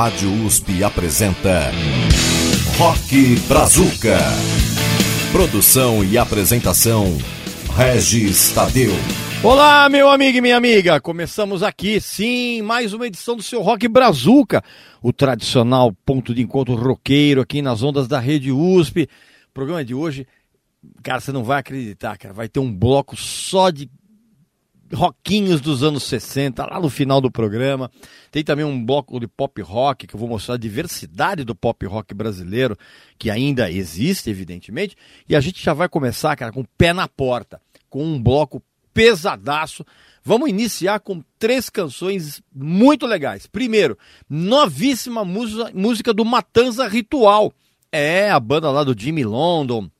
Rádio USP apresenta Rock Brazuca. Produção e apresentação Regis Tadeu. Olá, meu amigo e minha amiga. Começamos aqui, sim, mais uma edição do seu Rock Brazuca, o tradicional ponto de encontro roqueiro aqui nas ondas da Rede USP. O programa de hoje, cara, você não vai acreditar, cara, vai ter um bloco só de rockinhos dos anos 60, lá no final do programa. Tem também um bloco de pop rock, que eu vou mostrar a diversidade do pop rock brasileiro, que ainda existe, evidentemente. E a gente já vai começar, cara, com o pé na porta, com um bloco pesadaço. Vamos iniciar com três canções muito legais. Primeiro, novíssima música, do Matanza Ritual. É, a banda lá do Jimmy London,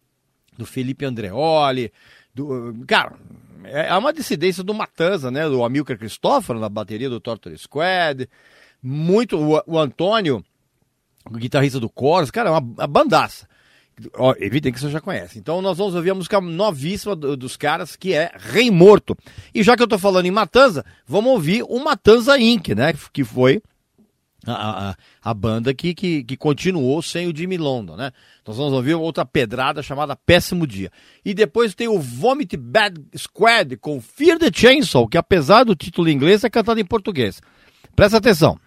do Felipe Andreoli, do, cara, é, uma dissidência do Matanza, né? Do Amilcar Cristóforo na bateria do Torture Squad. Muito. O, o Antônio, o guitarrista do Chorus, cara, é uma, uma bandaça. Ó, evidente que você já conhece. Então nós vamos ouvir a música novíssima do, dos caras, que é Rei Morto. E já que eu tô falando em Matanza, vamos ouvir o Matanza Inc., né? Que foi a, a, a, banda que, que, que, continuou sem o Jimmy London, né? Nós vamos ouvir outra pedrada chamada Péssimo Dia. E depois tem o Vomit Bad Squad com Fear the Chainsaw, que apesar do título em inglês é cantado em português. Presta atenção.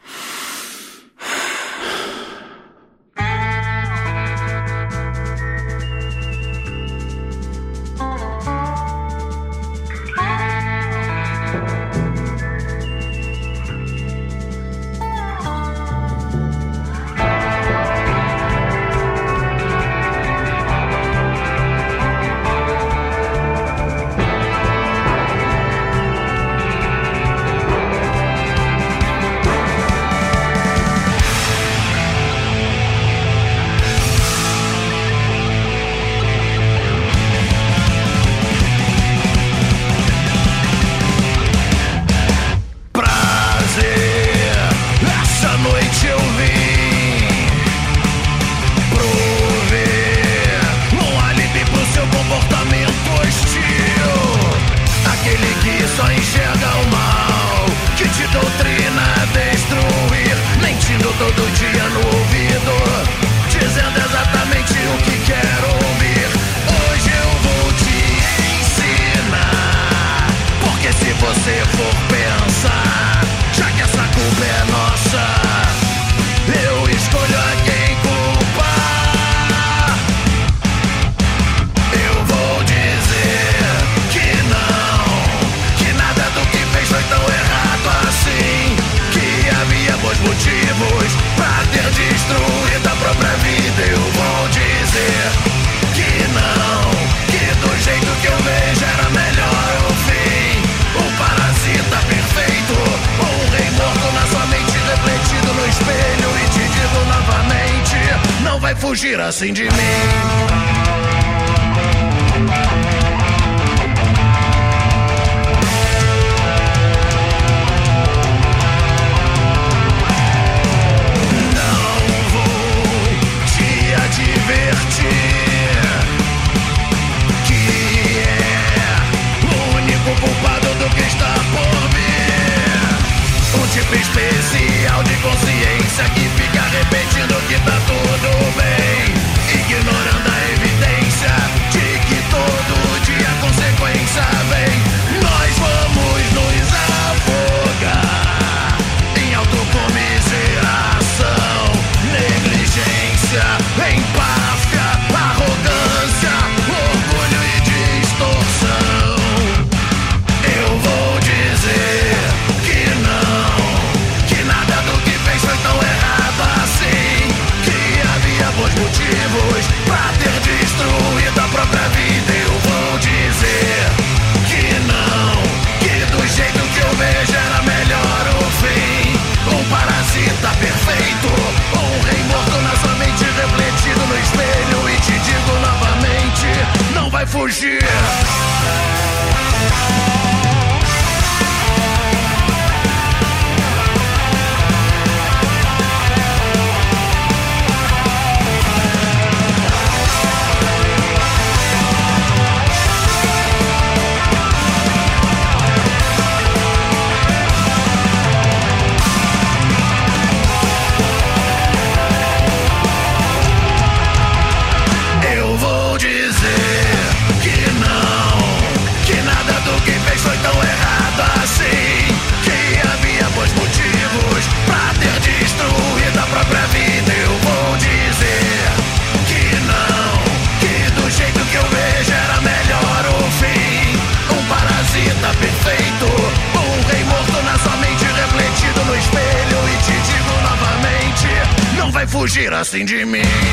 Assim de mim.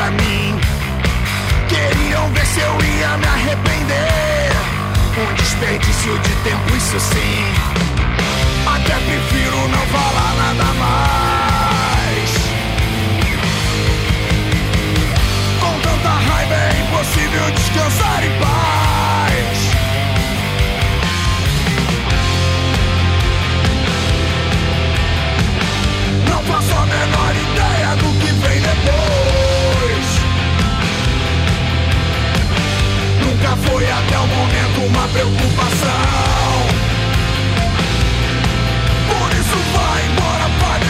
pra mim. Queriam ver se eu ia me arrepender. Um desperdício de tempo, isso sim. Até prefiro não falar nada mais. Com tanta raiva é impossível descansar em paz. foi até o momento uma preocupação. Por isso vai embora, padre.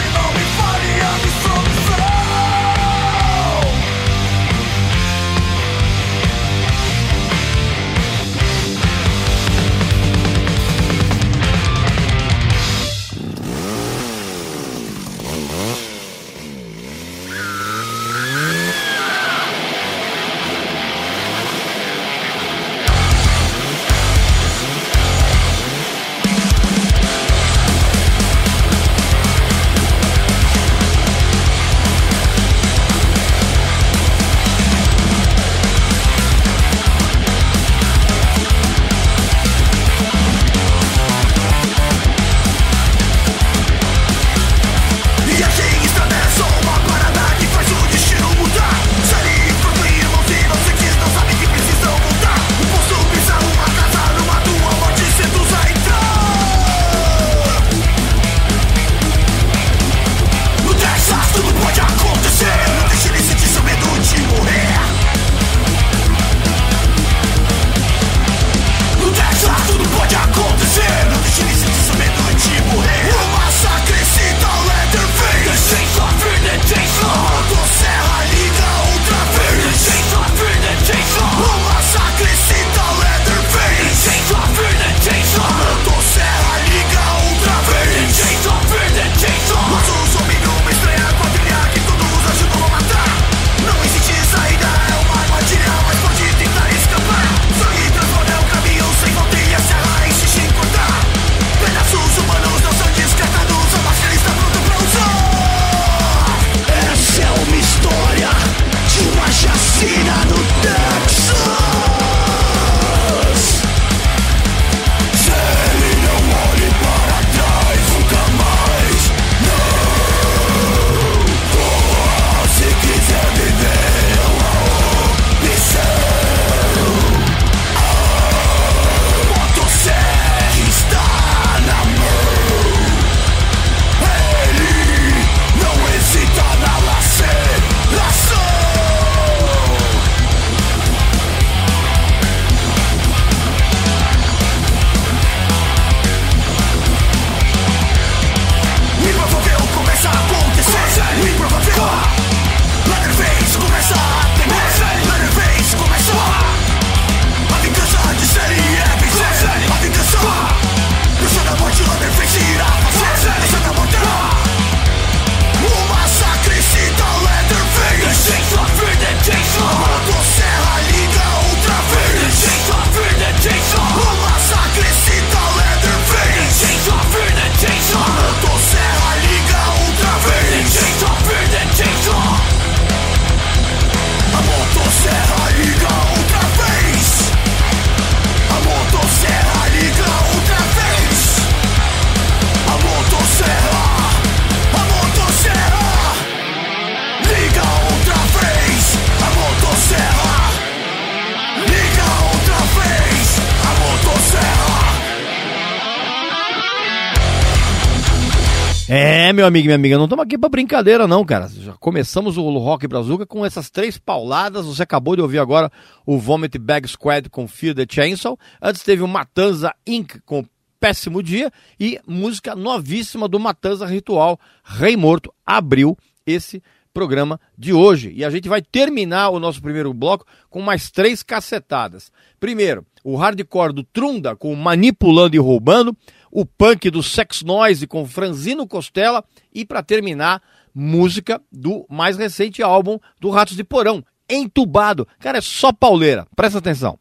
É, meu amigo e minha amiga, não estamos aqui para brincadeira, não, cara. Já começamos o Rock Brazuca com essas três pauladas. Você acabou de ouvir agora o Vomit Bag Squad com Fear the Chainsaw. Antes teve o Matanza Inc. com Péssimo Dia e música novíssima do Matanza Ritual, Rei Morto, abriu esse programa de hoje. E a gente vai terminar o nosso primeiro bloco com mais três cacetadas. Primeiro, o hardcore do Trunda com Manipulando e Roubando o punk do Sex Noise com Franzino Costella e, para terminar, música do mais recente álbum do Ratos de Porão, Entubado. Cara, é só pauleira, presta atenção.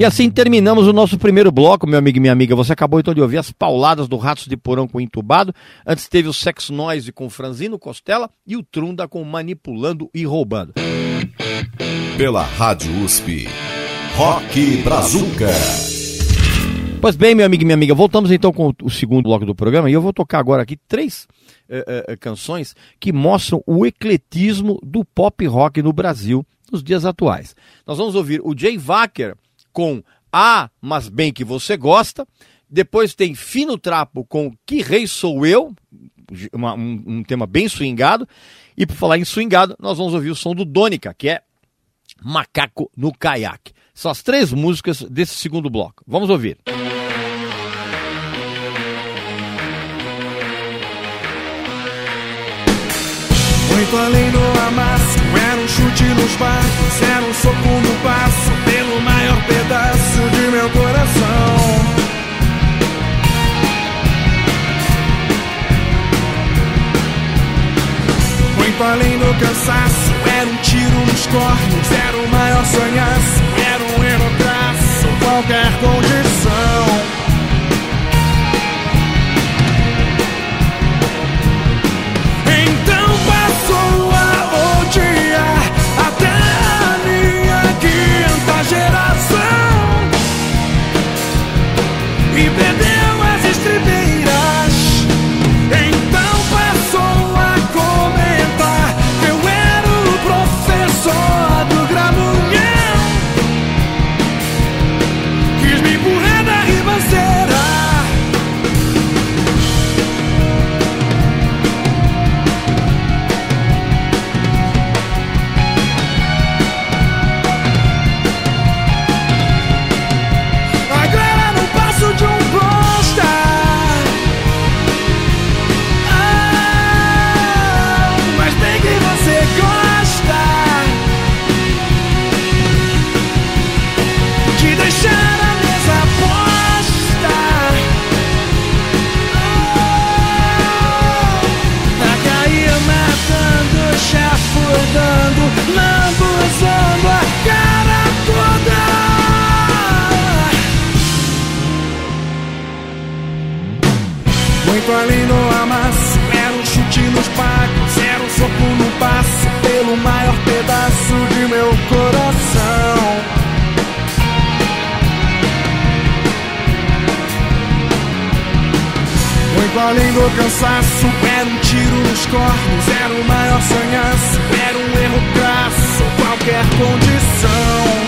E assim terminamos o nosso primeiro bloco, meu amigo e minha amiga. Você acabou então de ouvir as pauladas do Ratos de Porão com Entubado. Antes teve o Sex Noise com Franzino Costela e o Trunda com Manipulando e Roubando. Pela Rádio USP. Rock Brazuca. Pois bem, meu amigo e minha amiga, voltamos então com o segundo bloco do programa e eu vou tocar agora aqui três eh, eh, canções que mostram o ecletismo do pop rock no Brasil nos dias atuais. Nós vamos ouvir o Jay Wacker com Ah, mas bem que você gosta. Depois tem Fino Trapo com Que Rei Sou Eu, uma- um, um tema bem swingado. E por falar em swingado, nós vamos ouvir o som do Dônica, que é Macaco no Caiaque. São as três músicas desse segundo bloco. Vamos ouvir. Muito além do amasso, era um chute nos barcos, era um soco no passo, pelo pedaço de meu coração. Muito além do cansaço, era um tiro nos cornos, era o maior sonhaço, era um erro crasso, qualquer condição. Além do cansaço, era um tiro nos cornos, era o maior sonhaço, era um erro crasso, qualquer condição.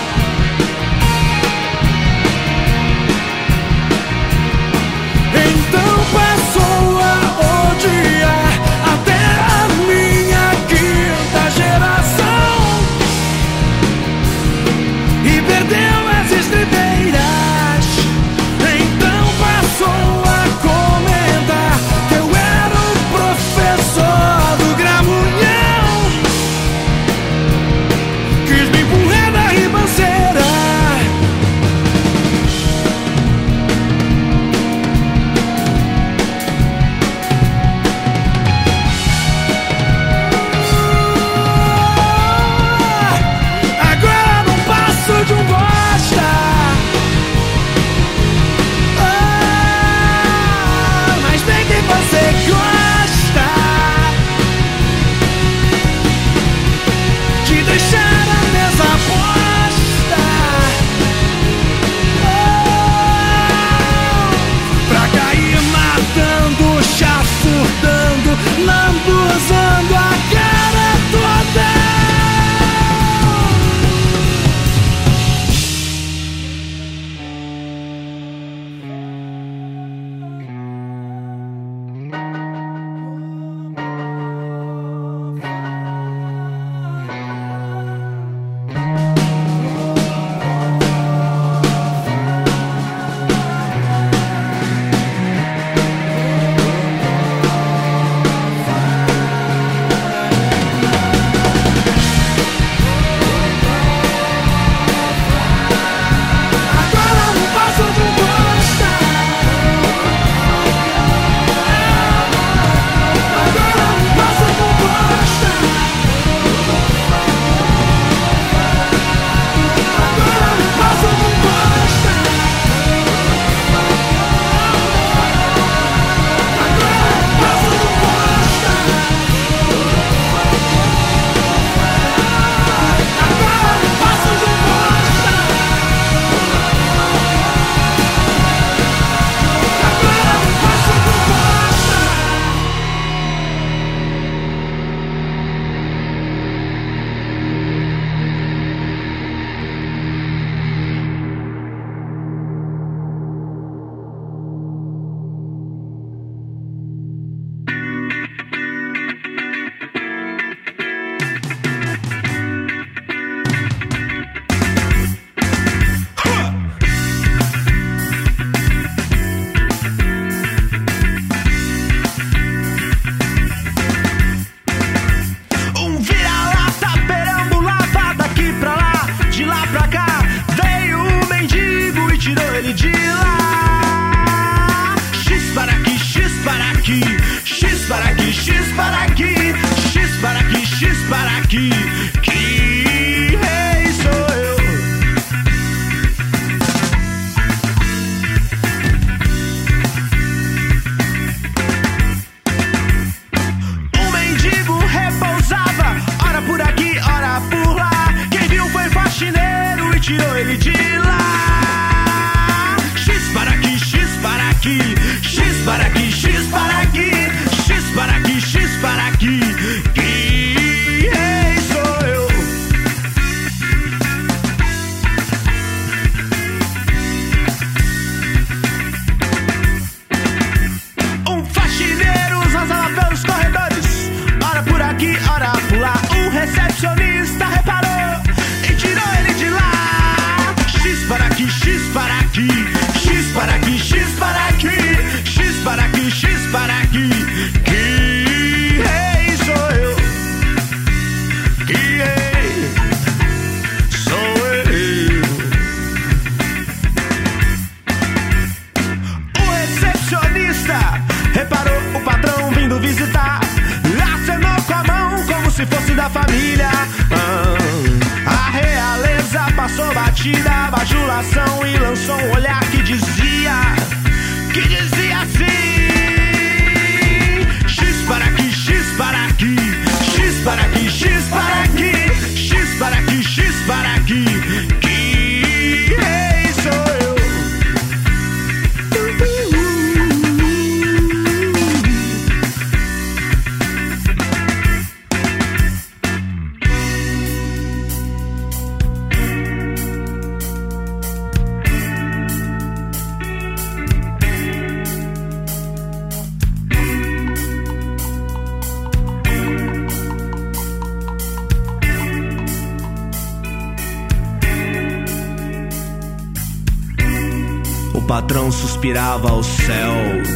Patrão suspirava aos céus,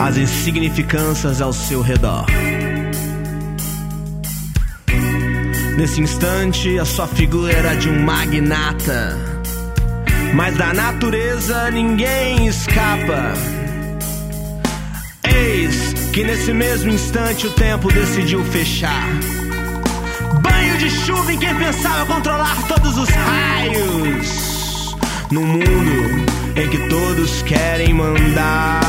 as insignificâncias ao seu redor. Nesse instante, a sua figura era de um magnata, mas da natureza ninguém escapa. Eis que nesse mesmo instante o tempo decidiu fechar. Banho de chuva em quem pensava controlar todos os raios. Num mundo em que todos querem mandar.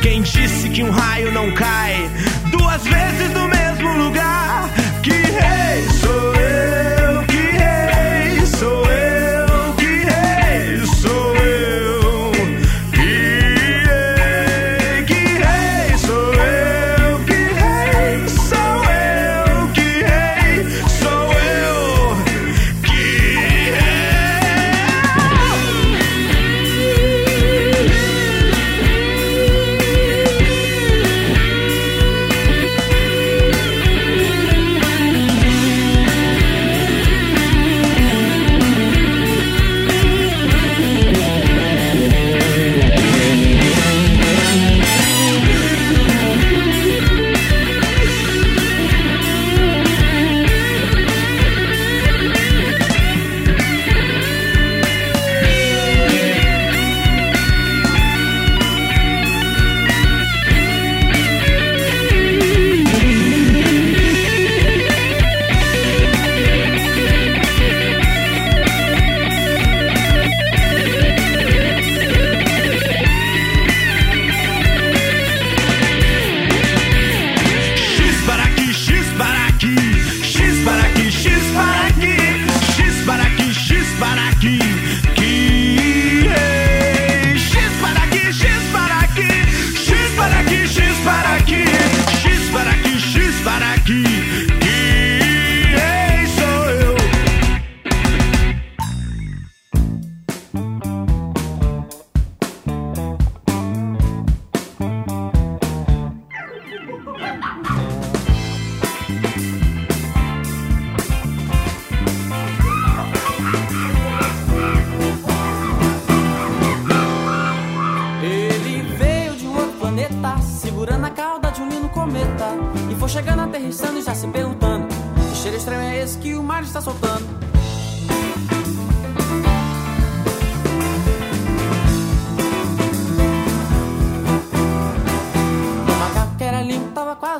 Quem disse que um raio não cai duas vezes no mesmo lugar? Que rei sou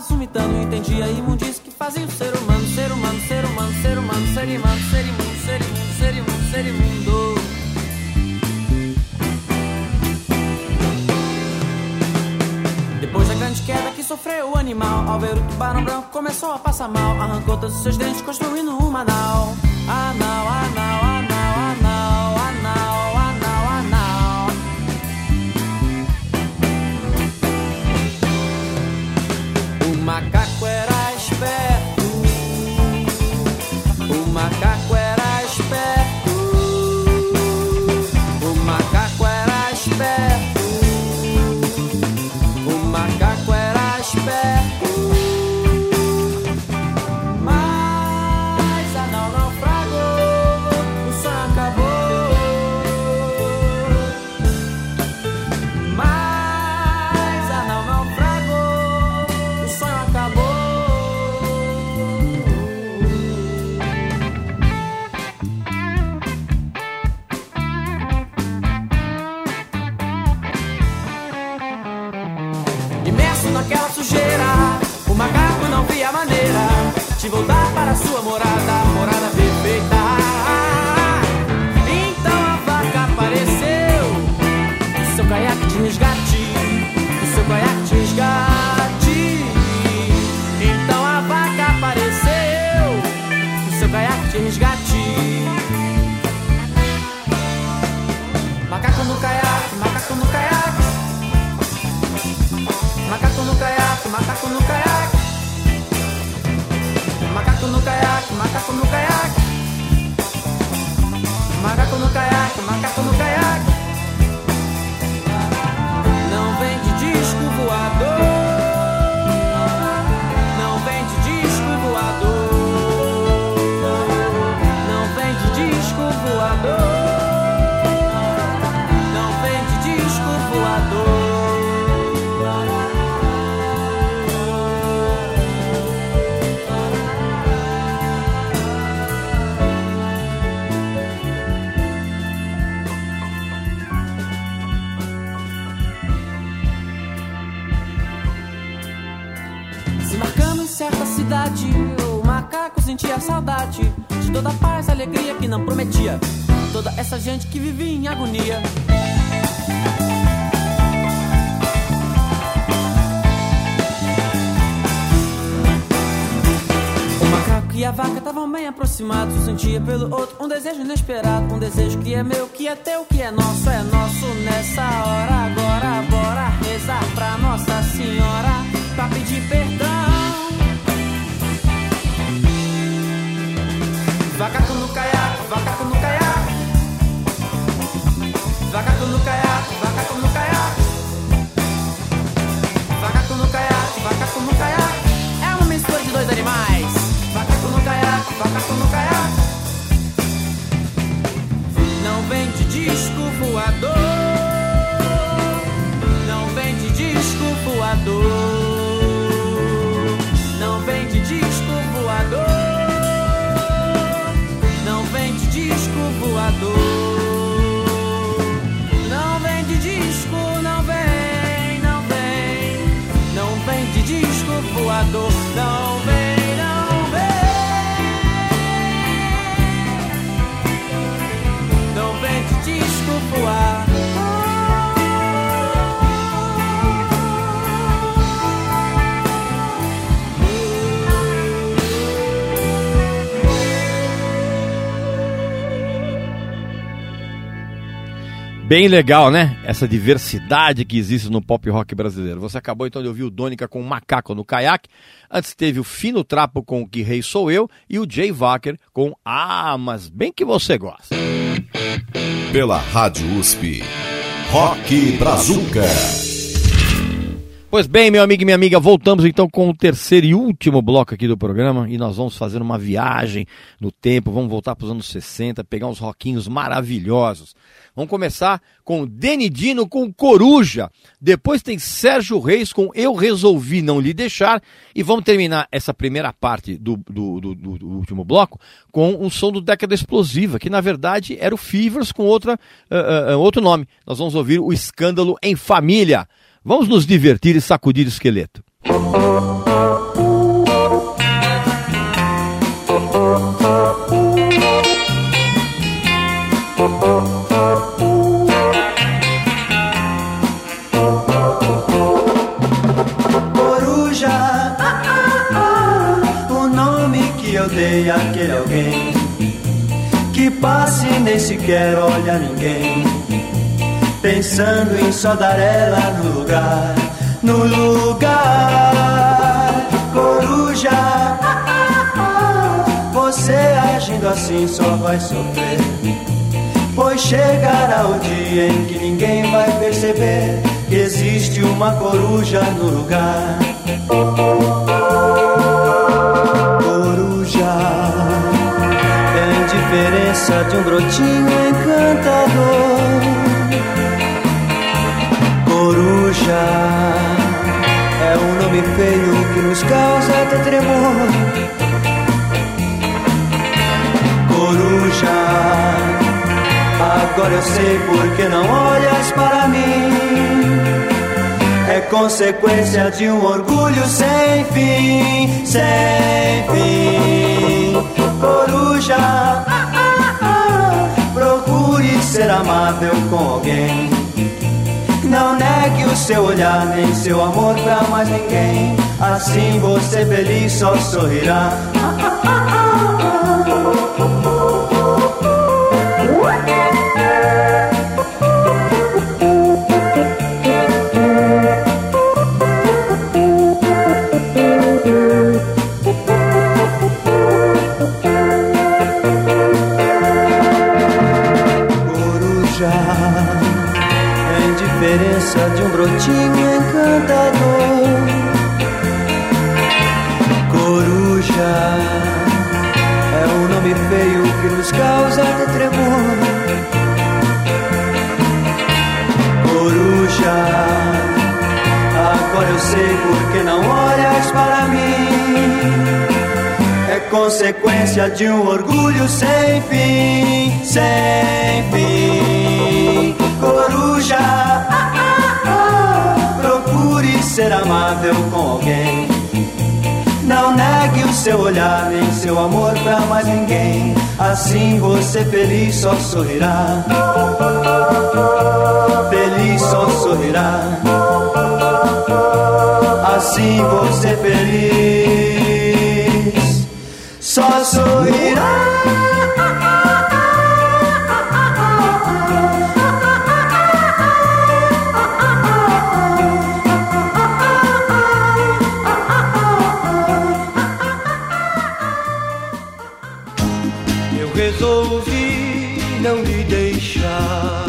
tava quase vomitando. Entendia a imundice que fazia o ser humano, ser humano, ser humano, ser humano, ser humano, ser imundo, ser imundo, ser imundo, ser imundo. Depois da grande queda que sofreu o animal, ao ver o tubarão branco começou a passar mal. Arrancou todos os seus dentes, construindo um anal. Anal, anal, anal, anal, de voltar para sua morada, morada perfeita. Então a vaca apareceu, seu caiaque de resgate, seu caiaque de resgate. Então a vaca apareceu, seu caiaque de resgate. Macaco no caiaque, macaco no caiaque. Macaco no caiaque, macaco no macaco no caiaque. Macaco no caiaque, macaco no caiaque. Cidade, o macaco sentia saudade de toda a paz e alegria que não prometia. Toda essa gente que vivia em agonia. O macaco e a vaca estavam bem aproximados. Sentia pelo outro um desejo inesperado. Um desejo que é meu, que é teu, que é nosso, é nosso nessa hora. Agora, bora rezar pra Nossa Senhora pra pedir perdão. Vacaco no caiaque, vacaco no caiaque. Vacaco no caiaque, vacaco no caiaque. Vacaco no caiaque, vacaco no caiaque. É uma mistura de dois animais. Vacaco no caiaque, vacaco no caiaque. Não vem de disco voador. Voador. Bem legal, né? Essa diversidade que existe no pop rock brasileiro. Você acabou então de ouvir o Dônica com o Macaco no Caiaque. Antes teve o Fino Trapo com o Que Rei Sou Eu e o Jay Wacker com Ah, mas bem que você gosta. Pela Rádio USP. Rock Brazuca. Pois bem, meu amigo e minha amiga, voltamos então com o terceiro e último bloco aqui do programa e nós vamos fazer uma viagem no tempo, vamos voltar para os anos 60, pegar uns rockinhos maravilhosos. Vamos começar com Denidino com Coruja, depois tem Sérgio Reis com Eu Resolvi Não Lhe Deixar e vamos terminar essa primeira parte do, do, do- do- último bloco com um som do Década Explosiva, que na verdade era o Fevers com outra, ah, ah, outro nome. Nós vamos ouvir o Escândalo em Família. Vamos nos divertir e sacudir o esqueleto. Coruja, pensando em só dar ela no lugar, no lugar. Coruja, você agindo assim só vai sofrer. Pois chegará o dia em que ninguém vai perceber que existe uma coruja no lugar. Coruja, tem diferença de um brotinho nome feio que nos causa até tremor. Coruja, agora eu sei por que não olhas para mim. É consequência de um orgulho sem fim, sem fim. Coruja, procure ser amável com alguém. Seu olhar nem seu amor pra mais ninguém. Assim você feliz só sorrirá. A indiferença de um brotinho encantador. Coruja, é um nome feio que nos causa tremor. Coruja, agora eu sei porque não olhas para mim. É consequência de um orgulho sem fim, sem fim. Coruja, procure ser amável com alguém. Não negue o seu olhar nem seu amor pra mais ninguém. Assim você feliz só sorrirá. Feliz só sorrirá. Assim você feliz só sorrirá. Não lhe deixar.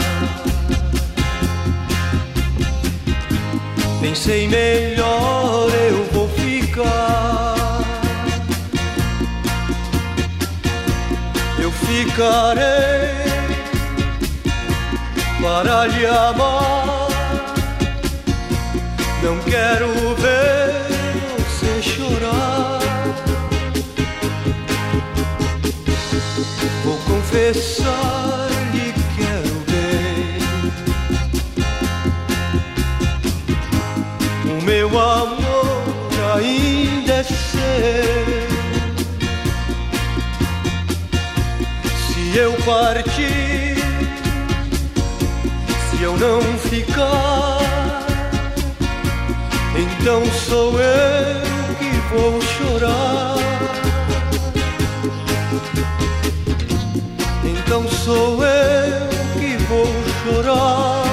Pensei melhor, eu vou ficar. Eu ficarei para lhe amar. Não quero ver você chorar. Vou confessar Se eu partir, se eu não ficar, então sou eu que vou chorar. Então sou eu que vou chorar.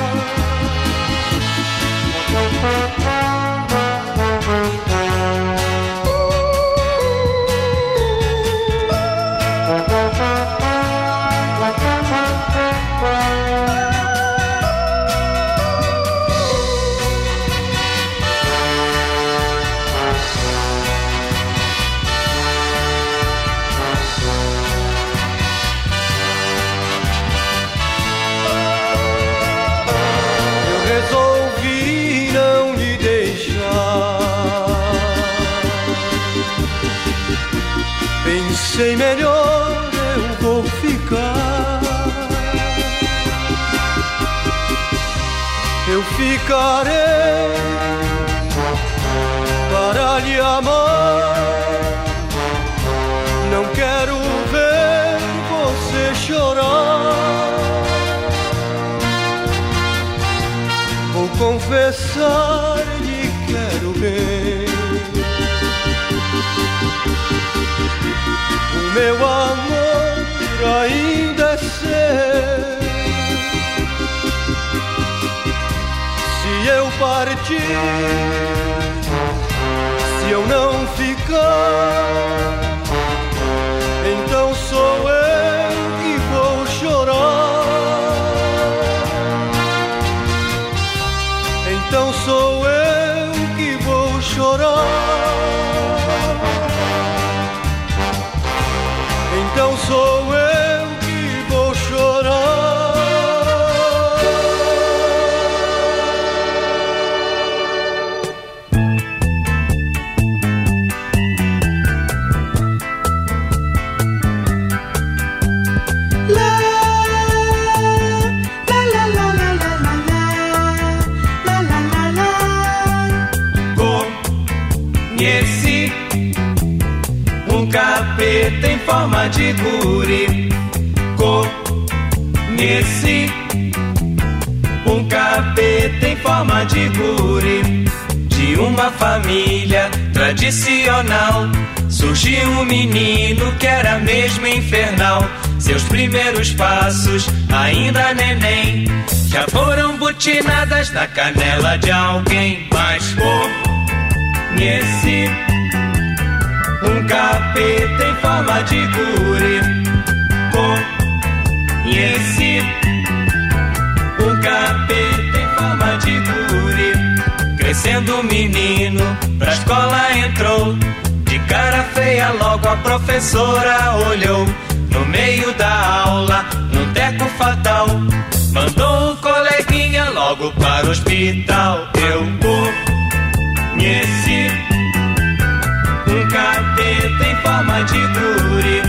Ficarei para lhe amar. Não quero ver você chorar. Vou confessar partir, de guri. Conheci um capeta em forma de guri. De uma família tradicional surgiu um menino que era mesmo infernal. Seus primeiros passos, ainda neném, já foram butinadas na canela de alguém. Mas conheci um capeta em forma de guri. Conheci um capeta em forma de guri. Crescendo o menino, pra escola entrou. De cara feia, logo a professora olhou. No meio da aula, num teco fatal. Mandou o coleguinha logo para o hospital. Eu conheci de guri.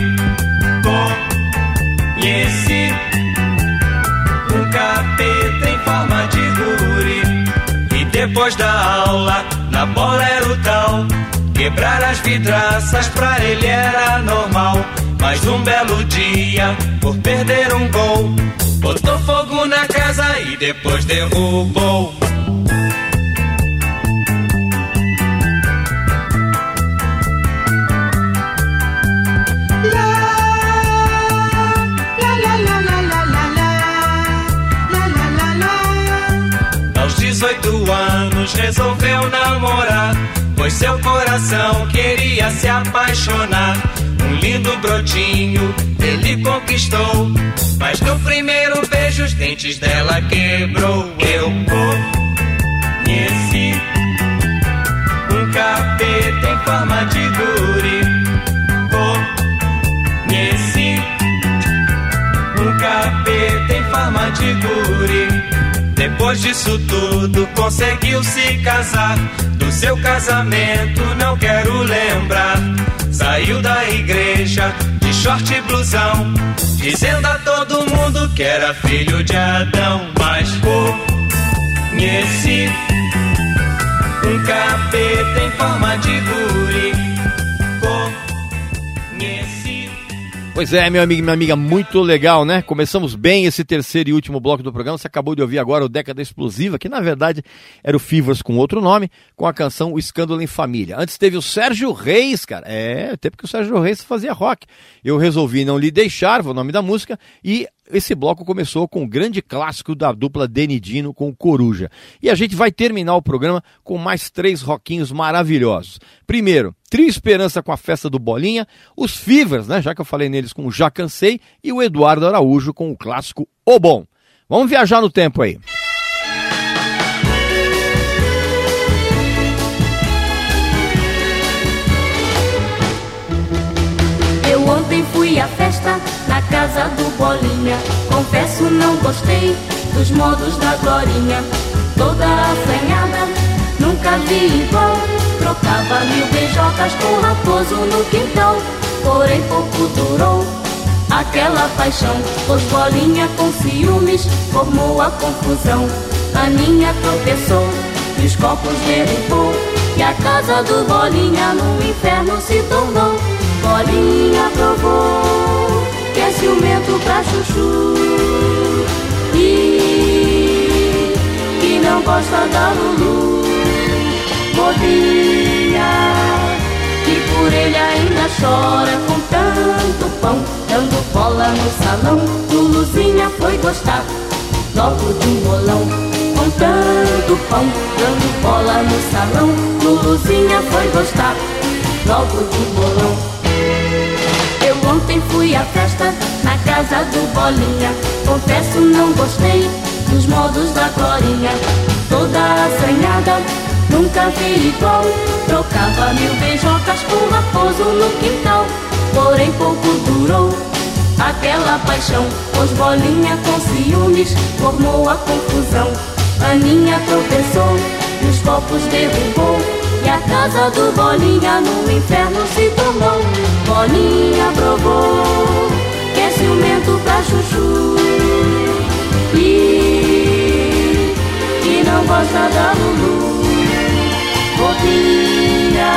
Conheci um capeta em forma de guri. E depois da aula, na bola era o tal. Quebrar as vidraças pra ele era normal. Mas um belo dia, por perder um gol, botou fogo na casa e depois derrubou. Resolveu namorar, pois seu coração queria se apaixonar. Um lindo brotinho ele conquistou, mas no primeiro beijo os dentes dela quebrou. Eu conheci um capeta em forma de guri. Depois disso tudo, conseguiu se casar. Do seu casamento não quero lembrar. Saiu da igreja de short e blusão, dizendo a todo mundo que era filho de Adão. Mas conheci um capeta em forma de guri. Pois é, meu amigo e minha amiga, muito legal, né? Começamos bem esse terceiro e último bloco do programa. Você acabou de ouvir agora o Década Explosiva, que na verdade era o Fivers com outro nome, com a canção O Escândalo em Família. Antes teve o Sérgio Reis, cara. É, até porque o Sérgio Reis fazia rock. Eu resolvi não lhe deixar, o nome da música, e esse bloco começou com o grande clássico da dupla Denidino com Coruja. E a gente vai terminar o programa com mais três rockinhos maravilhosos. Primeiro, Trio Esperança com a festa do Bolinha, os Fivers, né? Já que eu falei neles com o Já Cansei, e o Eduardo Araújo com o clássico O Bom. Vamos viajar no tempo aí. Casa do Bolinha. Confesso, não gostei dos modos da Glorinha. Toda assanhada, nunca vi igual. Trocava mil beijocas com raposo no quintal. Porém, pouco durou aquela paixão. Pois Bolinha com ciúmes formou a confusão. Aninha tropeçou e os copos derrubou. E a casa do Bolinha no inferno se tornou. Bolinha provou ciumento pra chuchu. E que não gosta da Lulu. Bolinha que por ele ainda chora com tanto pão Dando bola no salão. Luluzinha foi gostar logo de um bolão. Com tanto pão Dando bola no salão. Luluzinha foi gostar logo de um bolão. Ontem fui à festa casa do Bolinha. Confesso, não gostei dos modos da Glorinha. Toda assanhada, nunca vi igual. Trocava mil beijocas o raposo no quintal. Porém, pouco durou aquela paixão. Pois Bolinha com ciúmes formou a confusão. Aninha tropeçou e os copos derrubou. E a casa do Bolinha no inferno se tornou Bolinha provou ciumento pra chuchu E que não gosta da Lulu Bolinha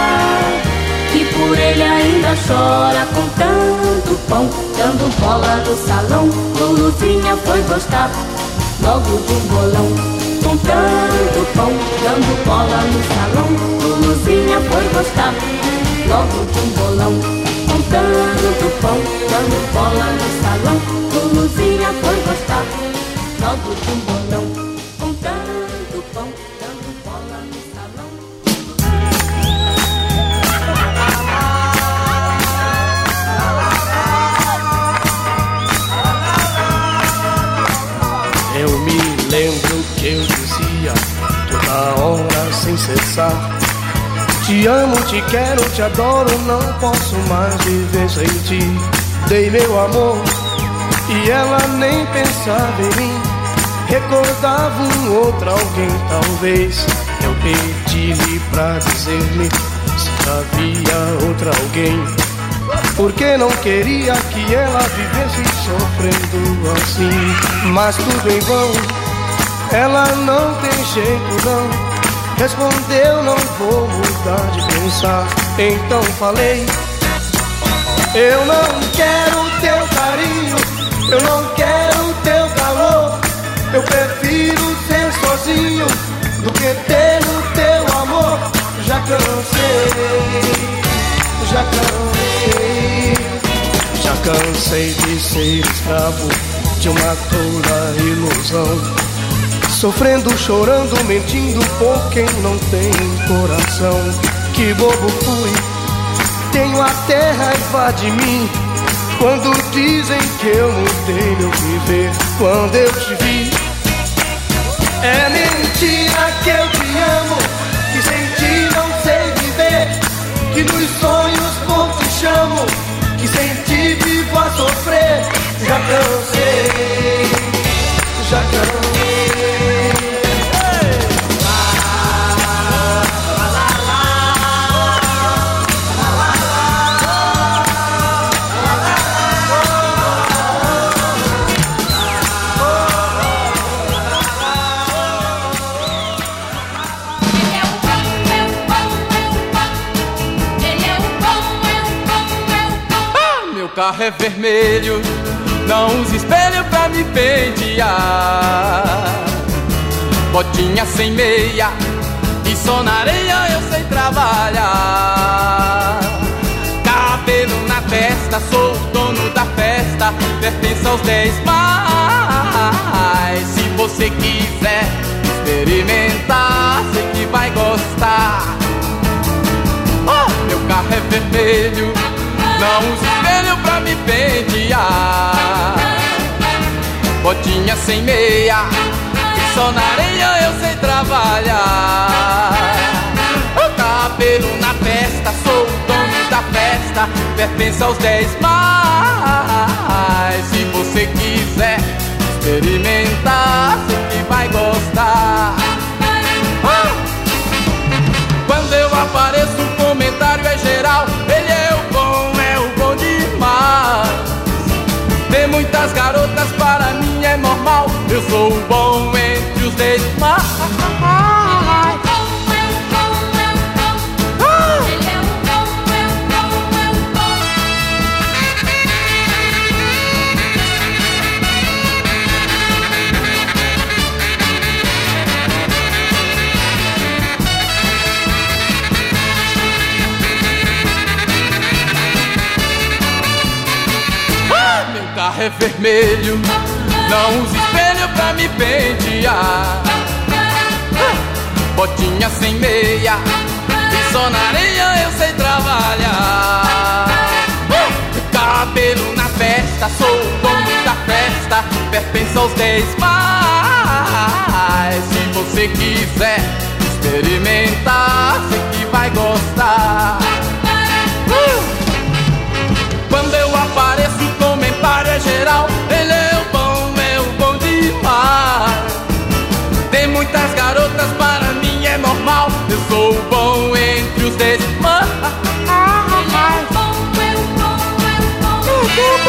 que por ele ainda chora com tanto pão, dando bola no salão. Luluzinha foi gostar logo um bolão. Com tanto pão, dando bola no salão. Luluzinha foi gostar logo um bolão. Com tanto pão, dando bola no salão. Luluzinha foi gostar logo de um bolão. Com tanto pão, dando bola no salão. Eu me lembro que eu dizia toda hora sem cessar. Te amo, te quero, te adoro, não posso mais viver sem ti. Dei meu amor e ela nem pensava em mim. Recordava um outro alguém, talvez. Eu pedi-lhe pra dizer-me se havia outra alguém. Porque não queria que ela vivesse sofrendo assim. Mas tudo em vão, ela não tem jeito não. Respondeu, não vou mudar de pensar. Então falei: Eu não quero teu carinho, eu não quero teu calor. Eu prefiro ser sozinho do que ter o teu amor. Já cansei, já cansei, já cansei de ser escravo de uma tola ilusão. Sofrendo, chorando, mentindo por quem não tem coração. Que bobo fui, tenho até raiva de mim. Quando dizem que eu mudei meu viver, quando eu te vi. É mentira que eu te amo, que sem ti não sei viver. Que nos sonhos por te chamo, que sem ti vivo a sofrer. Já cansei, carro é vermelho, não use espelho pra me pentear. Botinha sem meia e só na areia eu sei trabalhar. Cabelo na testa, sou o dono da festa, pertence aos dez mais. Se você quiser experimentar, sei que vai gostar. Oh, meu carro é vermelho, não use espelho pra me pentear. Botinha sem meia, só na areia eu sei trabalhar. O cabelo na testa, sou o dono da festa, pertence aos dez mais. Se você quiser experimentar, sei que vai gostar. Oh! Quando eu apareço, muitas garotas para mim é normal. Eu sou o bom entre os demais. É vermelho, não use espelho pra me pentear. Ah, Botinha sem meia, e só na areia eu sei trabalhar. Ah, Cabelo na festa, sou o dono da festa, pertence aos dez mais. Se você quiser experimentar, sei que vai gostar. É geral. Ele é o bom, é o bom demais. Tem muitas garotas, para mim é normal. Eu sou o bom entre os demais. O que eu posso fazer?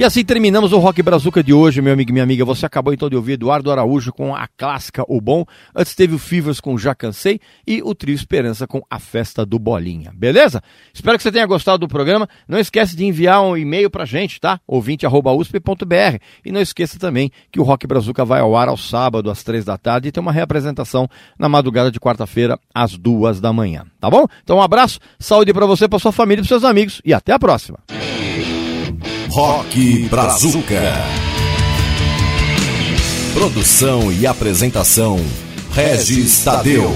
E assim terminamos o Rock Brazuca de hoje, meu amigo e minha amiga. Você acabou então de ouvir Eduardo Araújo com a clássica O Bom. Antes teve o Fivers com Já Cansei e o Trio Esperança com A Festa do Bolinha. Beleza? Espero que você tenha gostado do programa. Não esquece de enviar um e-mail pra gente, tá? ouvinte.usp.br. E não esqueça também que o Rock Brazuca vai ao ar ao sábado, às três da tarde, e tem uma reapresentação na madrugada de quarta-feira, às duas da manhã. Tá bom? Então um abraço, saúde para você, para sua família e para seus amigos. E até a próxima. Rock Brazuca. Produção e apresentação: Regis Tadeu.